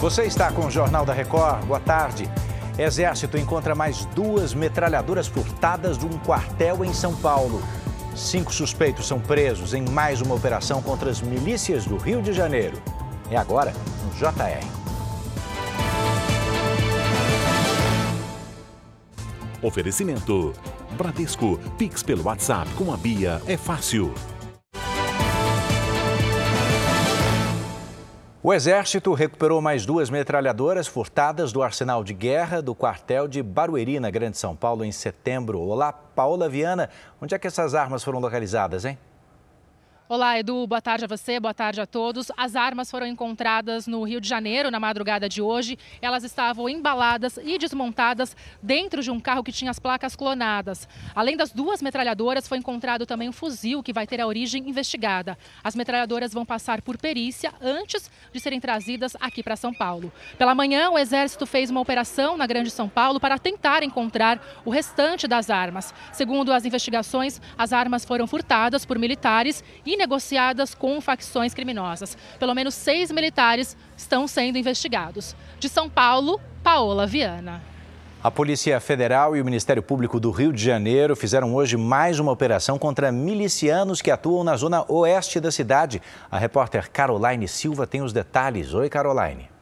Você está com o Jornal da Record. Boa tarde. Exército encontra mais duas metralhadoras furtadas de um quartel em São Paulo. Cinco suspeitos são presos em mais uma operação contra as milícias do Rio de Janeiro. É agora no JR. Oferecimento: Bradesco, Pix pelo WhatsApp com a Bia é fácil. O Exército recuperou mais duas metralhadoras furtadas do arsenal de guerra do quartel de Barueri, na Grande São Paulo, em setembro. Olá, Paola Viana. Onde é que essas armas foram localizadas, hein? Olá, Edu. Boa tarde a você, boa tarde a todos. As armas foram encontradas no Rio de Janeiro na madrugada de hoje. Elas estavam embaladas e desmontadas dentro de um carro que tinha as placas clonadas. Além das duas metralhadoras, foi encontrado também um fuzil que vai ter a origem investigada. As metralhadoras vão passar por perícia antes de serem trazidas aqui para São Paulo. Pela manhã, o Exército fez uma operação na Grande São Paulo para tentar encontrar o restante das armas. Segundo as investigações, as armas foram furtadas por militares e negociadas com facções criminosas. Pelo menos seis militares estão sendo investigados. De São Paulo, Paola Viana. A Polícia Federal e o Ministério Público do Rio de Janeiro fizeram hoje mais uma operação contra milicianos que atuam na zona oeste da cidade. A repórter Caroline Silva tem os detalhes. Oi, Caroline.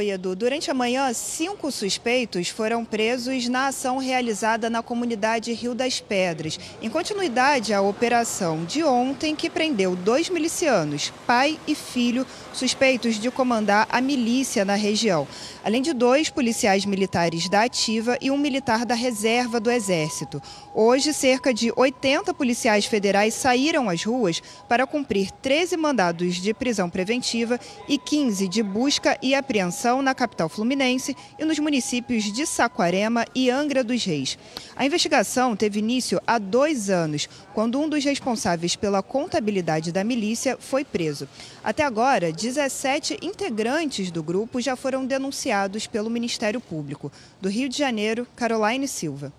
Oi, Edu. Durante a manhã, cinco suspeitos foram presos na ação realizada na comunidade Rio das Pedras, em continuidade à operação de ontem que prendeu dois milicianos, pai e filho, suspeitos de comandar a milícia na região, além de dois policiais militares da Ativa e um militar da Reserva do Exército. Hoje, cerca de 80 policiais federais saíram às ruas para cumprir 13 mandados de prisão preventiva e 15 de busca e apreensão na capital fluminense e nos municípios de Saquarema e Angra dos Reis. A investigação teve início há dois anos, quando um dos responsáveis pela contabilidade da milícia foi preso. Até agora, 17 integrantes do grupo já foram denunciados pelo Ministério Público. Do Rio de Janeiro, Caroline Silva.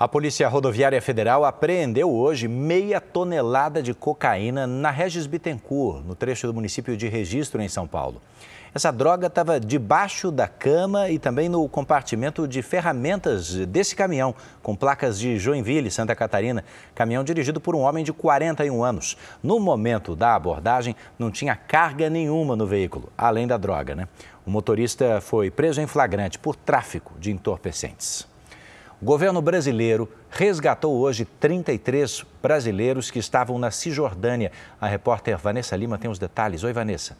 A Polícia Rodoviária Federal apreendeu hoje meia tonelada de cocaína na Regis Bittencourt, no trecho do município de Registro, em São Paulo. Essa droga estava debaixo da cama e também no compartimento de ferramentas desse caminhão, com placas de Joinville, Santa Catarina. Caminhão dirigido por um homem de 41 anos. No momento da abordagem, não tinha carga nenhuma no veículo, além da droga, né? O motorista foi preso em flagrante por tráfico de entorpecentes. O governo brasileiro resgatou hoje 33 brasileiros que estavam na Cisjordânia. A repórter Vanessa Lima tem os detalhes. Oi, Vanessa.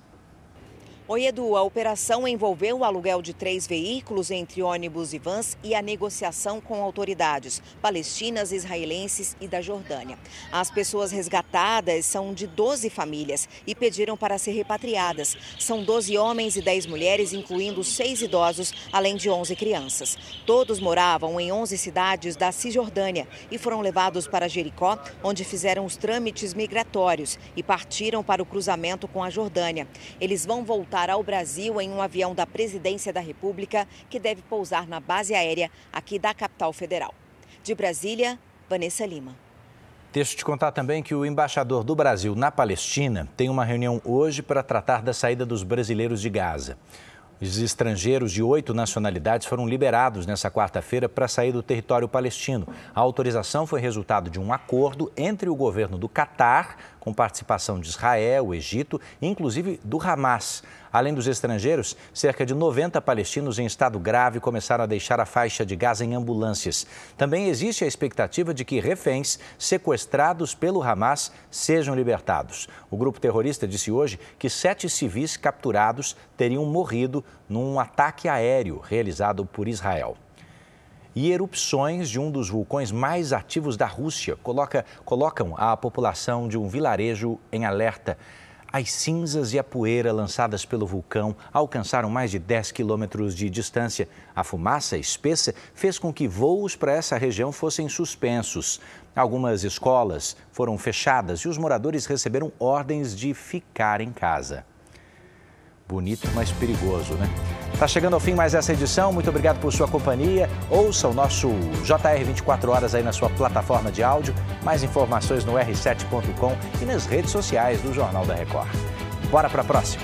Oi, Edu. A operação envolveu o aluguel de três veículos entre ônibus e vans e a negociação com autoridades palestinas, israelenses e da Jordânia. As pessoas resgatadas são de 12 famílias e pediram para ser repatriadas. São 12 homens e 10 mulheres, incluindo seis idosos, além de 11 crianças. Todos moravam em 11 cidades da Cisjordânia e foram levados para Jericó, onde fizeram os trâmites migratórios e partiram para o cruzamento com a Jordânia. Eles vão voltar voltar ao Brasil em um avião da Presidência da República que deve pousar na base aérea aqui da capital federal. De Brasília, Vanessa Lima. Deixa eu te contar também que o embaixador do Brasil na Palestina tem uma reunião hoje para tratar da saída dos brasileiros de Gaza. Os estrangeiros de oito nacionalidades foram liberados nessa quarta-feira para sair do território palestino. A autorização foi resultado de um acordo entre o governo do Catar, com participação de Israel, Egito e inclusive do Hamas. Além dos estrangeiros, cerca de 90 palestinos em estado grave começaram a deixar a faixa de Gaza em ambulâncias. Também existe a expectativa de que reféns sequestrados pelo Hamas sejam libertados. O grupo terrorista disse hoje que sete civis capturados teriam morrido num ataque aéreo realizado por Israel e erupções de um dos vulcões mais ativos da Rússia coloca, colocam a população de um vilarejo em alerta. As cinzas e a poeira lançadas pelo vulcão alcançaram mais de 10 quilômetros de distância. A fumaça espessa fez com que voos para essa região fossem suspensos. Algumas escolas foram fechadas e os moradores receberam ordens de ficar em casa. Bonito, mas perigoso, né? Tá chegando ao fim mais essa edição. Muito obrigado por sua companhia. Ouça o nosso JR 24 horas aí na sua plataforma de áudio. Mais informações no r7.com e nas redes sociais do Jornal da Record. Bora para a próxima.